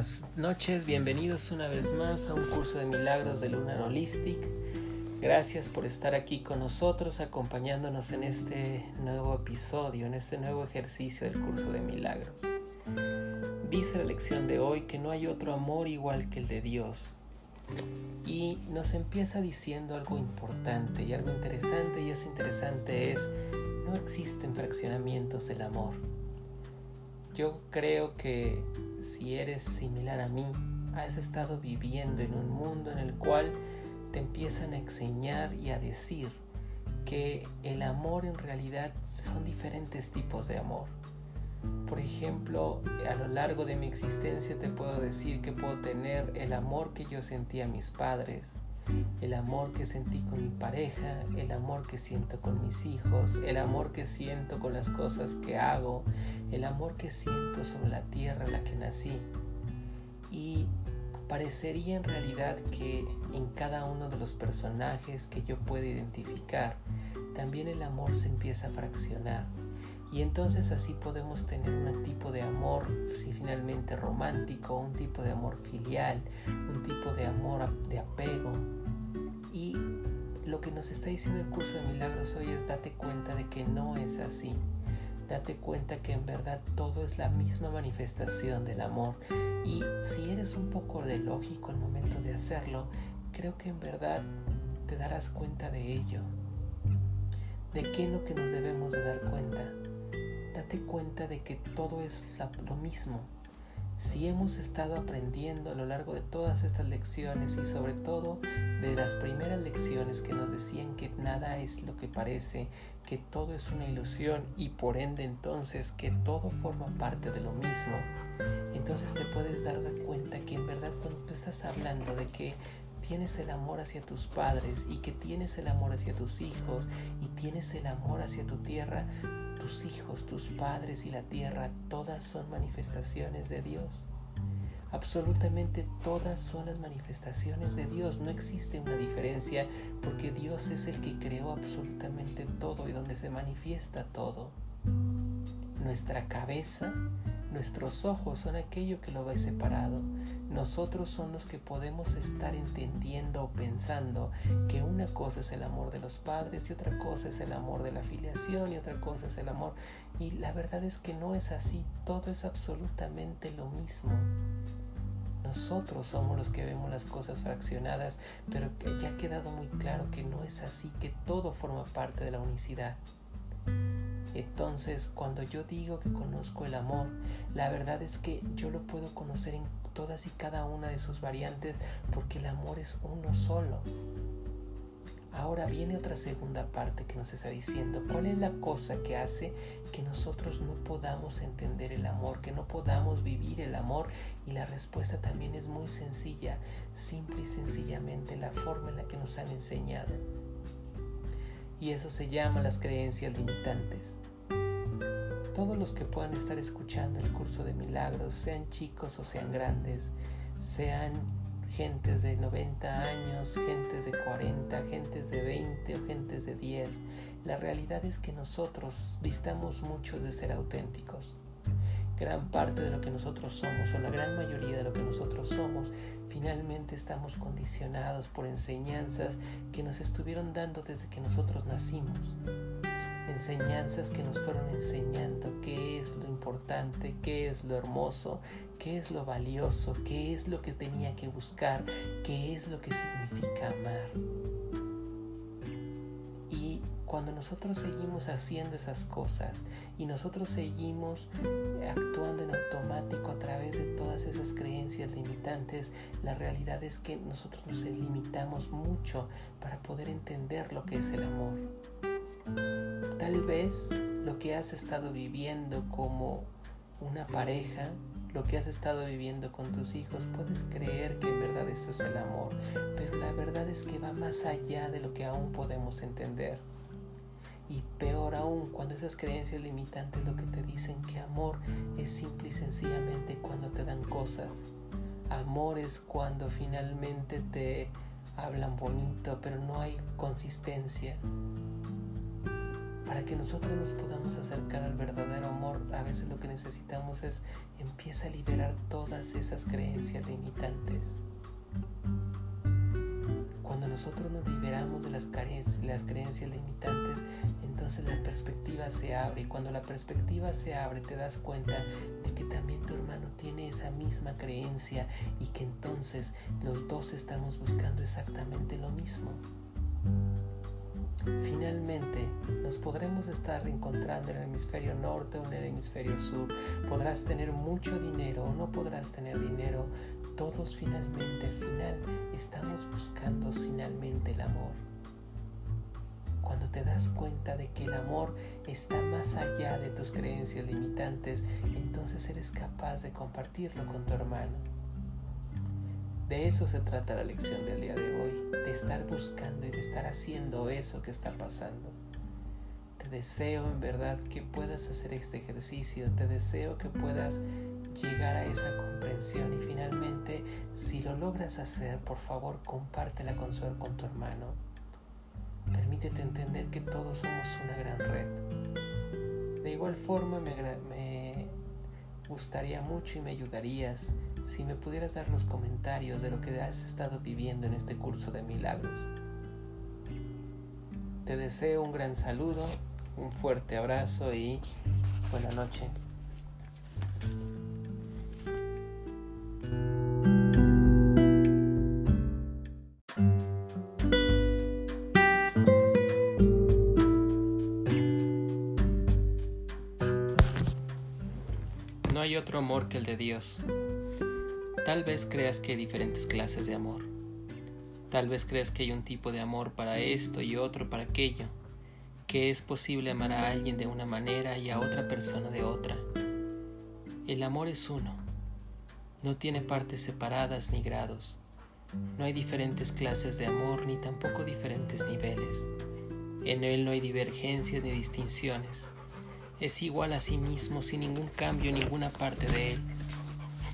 buenas noches, bienvenidos una vez más a un curso de milagros de Lunar Holistic. Gracias por estar aquí con nosotros, acompañándonos en este nuevo episodio, en este nuevo ejercicio del curso de milagros. Dice la lección de hoy que no hay otro amor igual que el de Dios. Y nos empieza diciendo algo importante y algo interesante, y eso interesante es, no existen fraccionamientos del amor yo creo que si eres similar a mí, has estado viviendo en un mundo en el cual te empiezan a enseñar y a decir que el amor en realidad son diferentes tipos de amor. Por ejemplo, a lo largo de mi existencia te puedo decir que puedo tener el amor que yo sentí a mis padres, el amor que sentí con mi pareja, el amor que siento con mis hijos, el amor que siento con las cosas que hago, el amor que siento sobre la tierra en la que nací. Y parecería en realidad que en cada uno de los personajes que yo puedo identificar, también el amor se empieza a fraccionar. Y entonces así podemos tener un tipo de amor, si finalmente romántico, un tipo de amor filial, un tipo de amor de apego. Y lo que nos está diciendo el curso de milagros hoy es date cuenta de que no es así. Date cuenta que en verdad todo es la misma manifestación del amor. Y si eres un poco de lógico al momento de hacerlo, creo que en verdad te darás cuenta de ello. ¿De qué es lo que nos debemos de dar cuenta? date cuenta de que todo es lo mismo. Si hemos estado aprendiendo a lo largo de todas estas lecciones y sobre todo de las primeras lecciones que nos decían que nada es lo que parece, que todo es una ilusión y por ende entonces que todo forma parte de lo mismo, entonces te puedes dar cuenta que en verdad cuando tú estás hablando de que tienes el amor hacia tus padres y que tienes el amor hacia tus hijos y tienes el amor hacia tu tierra, tus hijos, tus padres y la tierra, todas son manifestaciones de Dios. Absolutamente todas son las manifestaciones de Dios. No existe una diferencia porque Dios es el que creó absolutamente todo y donde se manifiesta todo. Nuestra cabeza Nuestros ojos son aquello que lo ve separado. Nosotros son los que podemos estar entendiendo o pensando que una cosa es el amor de los padres y otra cosa es el amor de la filiación y otra cosa es el amor. Y la verdad es que no es así. Todo es absolutamente lo mismo. Nosotros somos los que vemos las cosas fraccionadas, pero ya ha quedado muy claro que no es así, que todo forma parte de la unicidad. Entonces, cuando yo digo que conozco el amor, la verdad es que yo lo puedo conocer en todas y cada una de sus variantes porque el amor es uno solo. Ahora viene otra segunda parte que nos está diciendo, ¿cuál es la cosa que hace que nosotros no podamos entender el amor, que no podamos vivir el amor? Y la respuesta también es muy sencilla, simple y sencillamente la forma en la que nos han enseñado. Y eso se llama las creencias limitantes todos los que puedan estar escuchando el curso de milagros, sean chicos o sean grandes, sean gentes de 90 años, gentes de 40, gentes de 20 o gentes de 10, la realidad es que nosotros distamos mucho de ser auténticos. Gran parte de lo que nosotros somos, o la gran mayoría de lo que nosotros somos, finalmente estamos condicionados por enseñanzas que nos estuvieron dando desde que nosotros nacimos enseñanzas que nos fueron enseñando qué es lo importante, qué es lo hermoso, qué es lo valioso, qué es lo que tenía que buscar, qué es lo que significa amar. Y cuando nosotros seguimos haciendo esas cosas y nosotros seguimos actuando en automático a través de todas esas creencias limitantes, la realidad es que nosotros nos limitamos mucho para poder entender lo que es el amor. Tal vez lo que has estado viviendo como una pareja, lo que has estado viviendo con tus hijos, puedes creer que en verdad eso es el amor, pero la verdad es que va más allá de lo que aún podemos entender. Y peor aún, cuando esas creencias limitantes lo que te dicen que amor es simple y sencillamente cuando te dan cosas. Amor es cuando finalmente te hablan bonito, pero no hay consistencia Para que nosotros nos podamos acercar al verdadero amor, a veces lo que necesitamos es empieza a liberar todas esas creencias limitantes. Cuando nosotros nos liberamos de las, las creencias limitantes, entonces la perspectiva se abre y cuando la perspectiva se abre te das cuenta de que también tu hermano tiene esa misma creencia y que entonces los dos estamos buscando exactamente lo mismo. Finalmente, nos podremos estar encontrando en el hemisferio norte o en el hemisferio sur. Podrás tener mucho dinero o no podrás tener dinero. Todos finalmente, al final, estamos buscando finalmente el amor. Cuando te das cuenta de que el amor está más allá de tus creencias limitantes, entonces eres capaz de compartirlo con tu hermano. De eso se trata la lección del día de hoy, de estar buscando y de estar haciendo eso que está pasando. Te deseo en verdad que puedas hacer este ejercicio, te deseo que puedas llegar a esa comprensión y finalmente si lo logras hacer, por favor compártela con, su, con tu hermano. Permítete entender que todos somos una gran red. De igual forma me, me gustaría mucho y me ayudarías si me pudieras dar los comentarios de lo que has estado viviendo en este curso de milagros. Te deseo un gran saludo, un fuerte abrazo y buena noche. No hay otro amor que el de Dios. Tal vez creas que hay diferentes clases de amor. Tal vez creas que hay un tipo de amor para esto y otro para aquello, que es posible amar a alguien de una manera y a otra persona de otra. El amor es uno. No tiene partes separadas ni grados. No hay diferentes clases de amor ni tampoco diferentes niveles. En él no hay divergencias ni distinciones. Es igual a sí mismo sin ningún cambio en ninguna parte de él.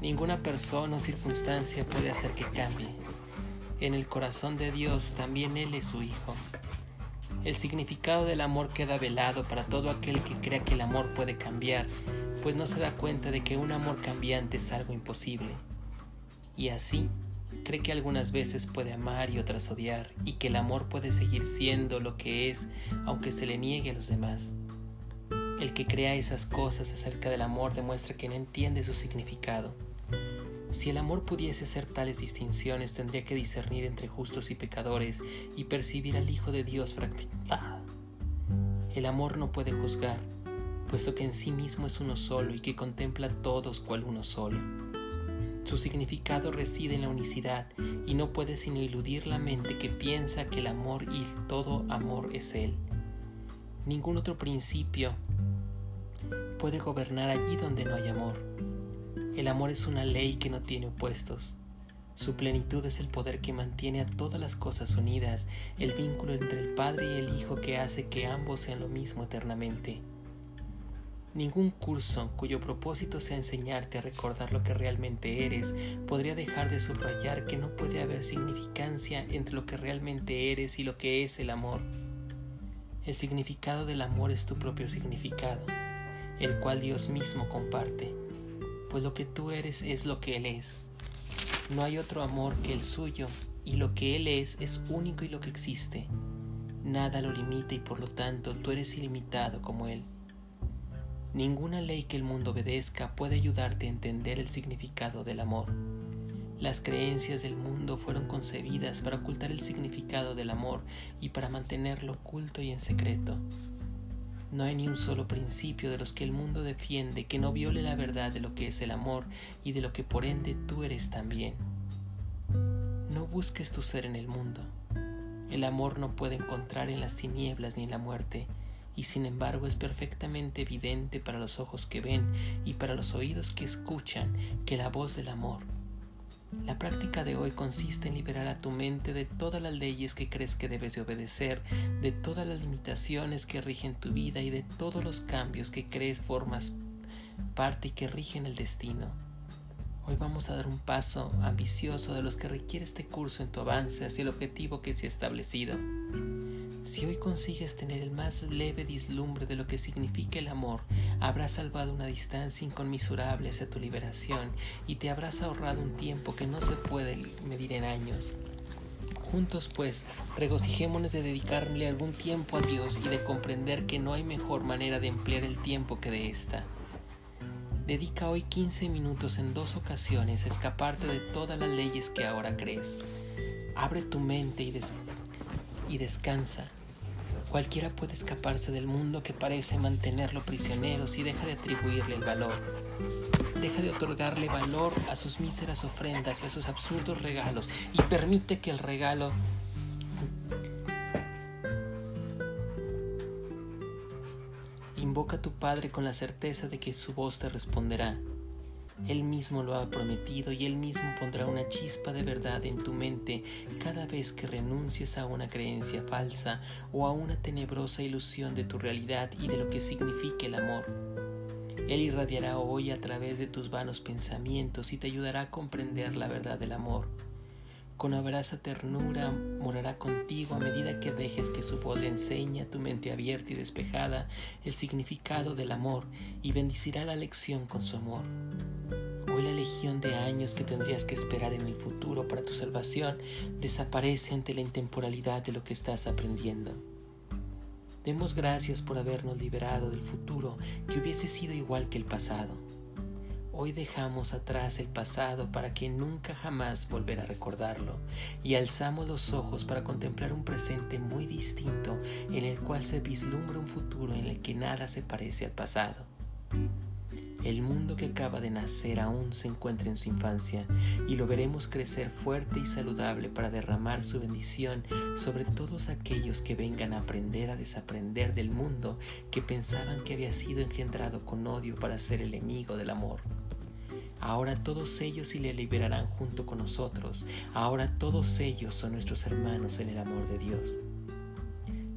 Ninguna persona o circunstancia puede hacer que cambie. En el corazón de Dios también Él es su Hijo. El significado del amor queda velado para todo aquel que crea que el amor puede cambiar, pues no se da cuenta de que un amor cambiante es algo imposible. Y así, cree que algunas veces puede amar y otras odiar, y que el amor puede seguir siendo lo que es, aunque se le niegue a los demás. El que crea esas cosas acerca del amor demuestra que no entiende su significado. Si el amor pudiese hacer tales distinciones, tendría que discernir entre justos y pecadores y percibir al Hijo de Dios fragmentado. El amor no puede juzgar, puesto que en sí mismo es uno solo y que contempla a todos cual uno solo. Su significado reside en la unicidad y no puede sino iludir la mente que piensa que el amor y todo amor es Él. Ningún otro principio puede gobernar allí donde no hay amor. El amor es una ley que no tiene opuestos. Su plenitud es el poder que mantiene a todas las cosas unidas, el vínculo entre el Padre y el Hijo que hace que ambos sean lo mismo eternamente. Ningún curso cuyo propósito sea enseñarte a recordar lo que realmente eres podría dejar de subrayar que no puede haber significancia entre lo que realmente eres y lo que es el amor. El significado del amor es tu propio significado, el cual Dios mismo comparte pues lo que tú eres es lo que Él es. No hay otro amor que el suyo, y lo que Él es es único y lo que existe. Nada lo limita y por lo tanto tú eres ilimitado como Él. Ninguna ley que el mundo obedezca puede ayudarte a entender el significado del amor. Las creencias del mundo fueron concebidas para ocultar el significado del amor y para mantenerlo oculto y en secreto. No hay ni un solo principio de los que el mundo defiende que no viole la verdad de lo que es el amor y de lo que por ende tú eres también. No busques tu ser en el mundo. El amor no puede encontrar en las tinieblas ni en la muerte, y sin embargo es perfectamente evidente para los ojos que ven y para los oídos que escuchan que la voz del amor la práctica de hoy consiste en liberar a tu mente de todas las leyes que crees que debes de obedecer, de todas las limitaciones que rigen tu vida y de todos los cambios que crees formas parte y que rigen el destino. Hoy vamos a dar un paso ambicioso de los que requiere este curso en tu avance hacia el objetivo que se ha establecido. Si hoy consigues tener el más leve dislumbre de lo que significa el amor, habrás salvado una distancia inconmensurable hacia tu liberación y te habrás ahorrado un tiempo que no se puede medir en años. Juntos pues, regocijémonos de dedicarle algún tiempo a Dios y de comprender que no hay mejor manera de emplear el tiempo que de esta. Dedica hoy 15 minutos en dos ocasiones a escaparte de todas las leyes que ahora crees. Abre tu mente y, y descansa. Cualquiera puede escaparse del mundo que parece mantenerlo prisionero si deja de atribuirle el valor. Deja de otorgarle valor a sus míseras ofrendas y a sus absurdos regalos y permite que el regalo invoca a tu Padre con la certeza de que su voz te responderá. Él mismo lo ha prometido y Él mismo pondrá una chispa de verdad en tu mente cada vez que renuncies a una creencia falsa o a una tenebrosa ilusión de tu realidad y de lo que significa el amor. Él irradiará hoy a través de tus vanos pensamientos y te ayudará a comprender la verdad del amor. Con abraza ternura morará contigo a medida que dejes que su voz le enseñe a tu mente abierta y despejada el significado del amor y bendicirá la lección con su amor. Hoy la legión de años que tendrías que esperar en el futuro para tu salvación desaparece ante la intemporalidad de lo que estás aprendiendo. Demos gracias por habernos liberado del futuro que hubiese sido igual que el pasado Hoy dejamos atrás el pasado para que nunca jamás volver a recordarlo y alzamos los ojos para contemplar un presente muy distinto en el cual se vislumbra un futuro en el que nada se parece al pasado. El mundo que acaba de nacer aún se encuentra en su infancia y lo veremos crecer fuerte y saludable para derramar su bendición sobre todos aquellos que vengan a aprender a desaprender del mundo que pensaban que había sido engendrado con odio para ser el enemigo del amor. Ahora todos ellos se le liberarán junto con nosotros. Ahora todos ellos son nuestros hermanos en el amor de Dios.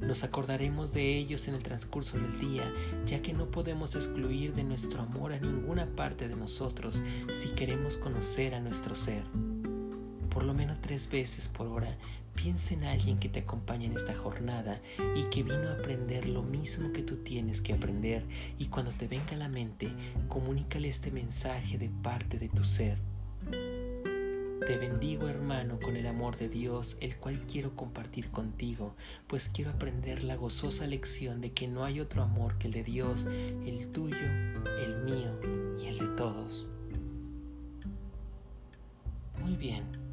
Nos acordaremos de ellos en el transcurso del día, ya que no podemos excluir de nuestro amor a ninguna parte de nosotros si queremos conocer a nuestro ser. Por lo menos tres veces por hora Piensa en alguien que te acompaña en esta jornada y que vino a aprender lo mismo que tú tienes que aprender y cuando te venga a la mente, comunícale este mensaje de parte de tu ser. Te bendigo hermano con el amor de Dios, el cual quiero compartir contigo, pues quiero aprender la gozosa lección de que no hay otro amor que el de Dios, el tuyo, el mío y el de todos. Muy bien.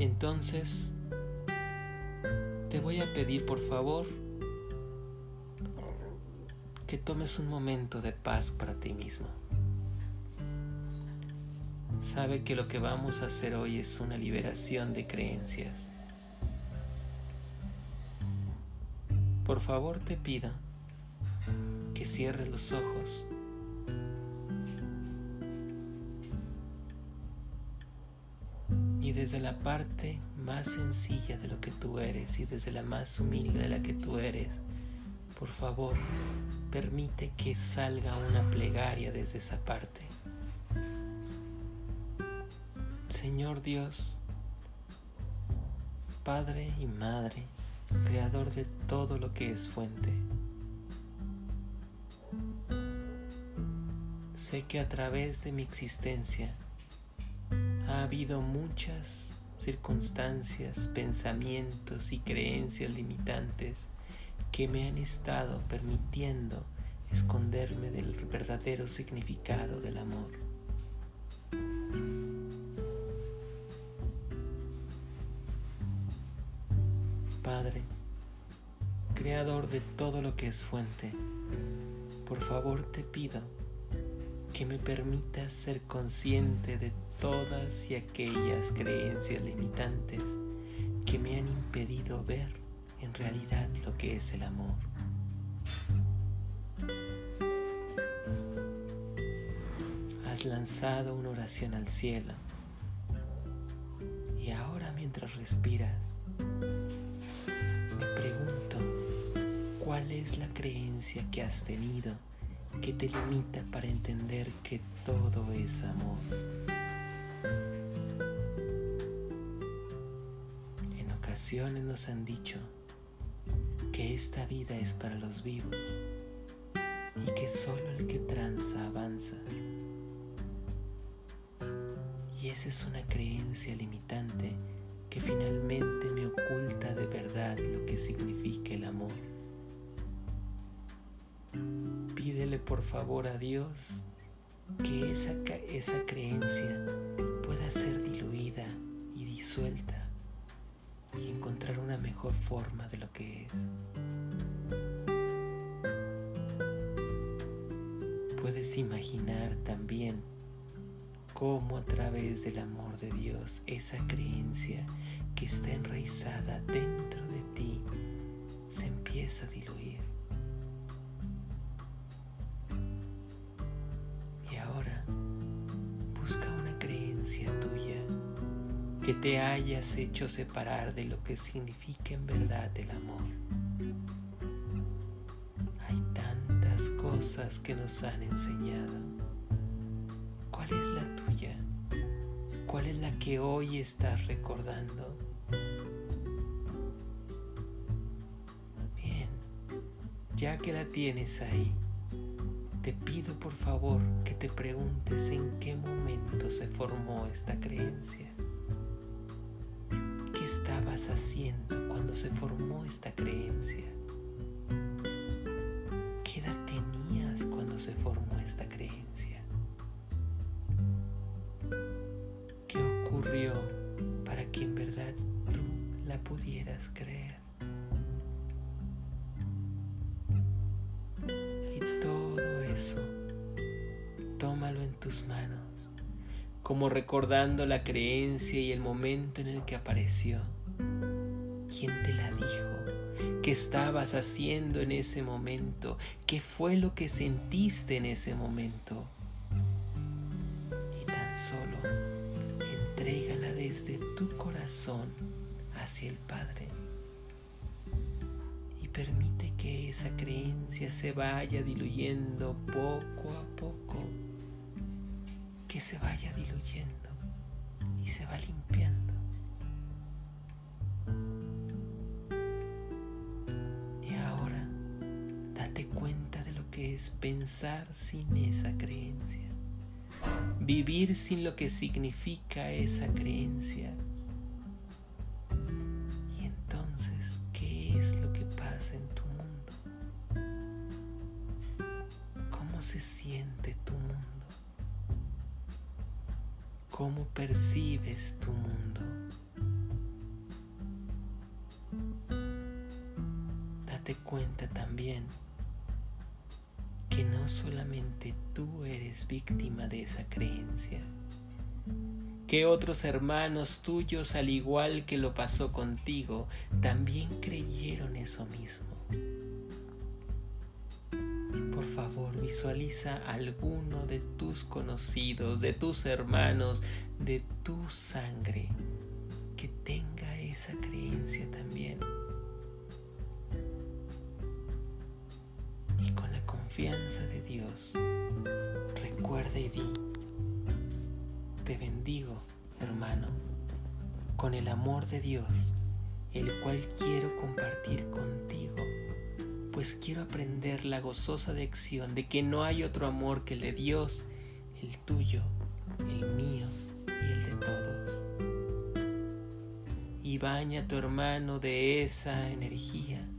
Entonces, te voy a pedir por favor que tomes un momento de paz para ti mismo. Sabe que lo que vamos a hacer hoy es una liberación de creencias. Por favor te pido que cierres los ojos desde la parte más sencilla de lo que tú eres y desde la más humilde de la que tú eres, por favor, permite que salga una plegaria desde esa parte. Señor Dios, Padre y Madre, Creador de todo lo que es fuente, sé que a través de mi existencia ha habido muchas circunstancias, pensamientos y creencias limitantes que me han estado permitiendo esconderme del verdadero significado del amor. Padre, Creador de todo lo que es fuente, por favor te pido que me permitas ser consciente de todas y aquellas creencias limitantes que me han impedido ver en realidad lo que es el amor. Has lanzado una oración al cielo y ahora mientras respiras me pregunto cuál es la creencia que has tenido que te limita para entender que todo es amor. En ocasiones nos han dicho que esta vida es para los vivos y que solo el que tranza avanza. Y esa es una creencia limitante que finalmente me oculta de verdad lo que significa el amor. Por favor a Dios que esa, esa creencia pueda ser diluida y disuelta y encontrar una mejor forma de lo que es. Puedes imaginar también cómo a través del amor de Dios esa creencia que está enraizada dentro de ti se empieza a diluir. Que te hayas hecho separar de lo que significa en verdad el amor. Hay tantas cosas que nos han enseñado ¿Cuál es la tuya? ¿Cuál es la que hoy estás recordando? Bien, ya que la tienes ahí, te pido por favor que te preguntes en qué momento se formó esta creencia. ¿Qué estabas haciendo cuando se formó esta creencia? ¿Qué edad tenías cuando se formó esta creencia? para que en verdad tú la pudieras creer. Y todo eso, tómalo en tus manos, como recordando la creencia y el momento en el que apareció. ¿Quién te la dijo? ¿Qué estabas haciendo en ese momento? ¿Qué fue lo que sentiste en ese momento? Y tan solo entrégala desde tu corazón hacia el Padre y permite que esa creencia se vaya diluyendo poco a poco, que se vaya diluyendo y se va limpiando. Y ahora date cuenta de lo que es pensar sin esa creencia vivir sin lo que significa esa creencia. Y entonces, ¿qué es lo que pasa en tu mundo? ¿Cómo se siente tu mundo? ¿Cómo percibes tu mundo? Date cuenta también que no solamente tú eres víctima de esa creencia, que otros hermanos tuyos, al igual que lo pasó contigo, también creyeron eso mismo. Favor, visualiza alguno de tus conocidos, de tus hermanos, de tu sangre, que tenga esa creencia también. Confianza de Dios, recuerda y di, te bendigo, hermano, con el amor de Dios, el cual quiero compartir contigo, pues quiero aprender la gozosa lección de que no hay otro amor que el de Dios, el tuyo, el mío y el de todos. Y baña a tu hermano de esa energía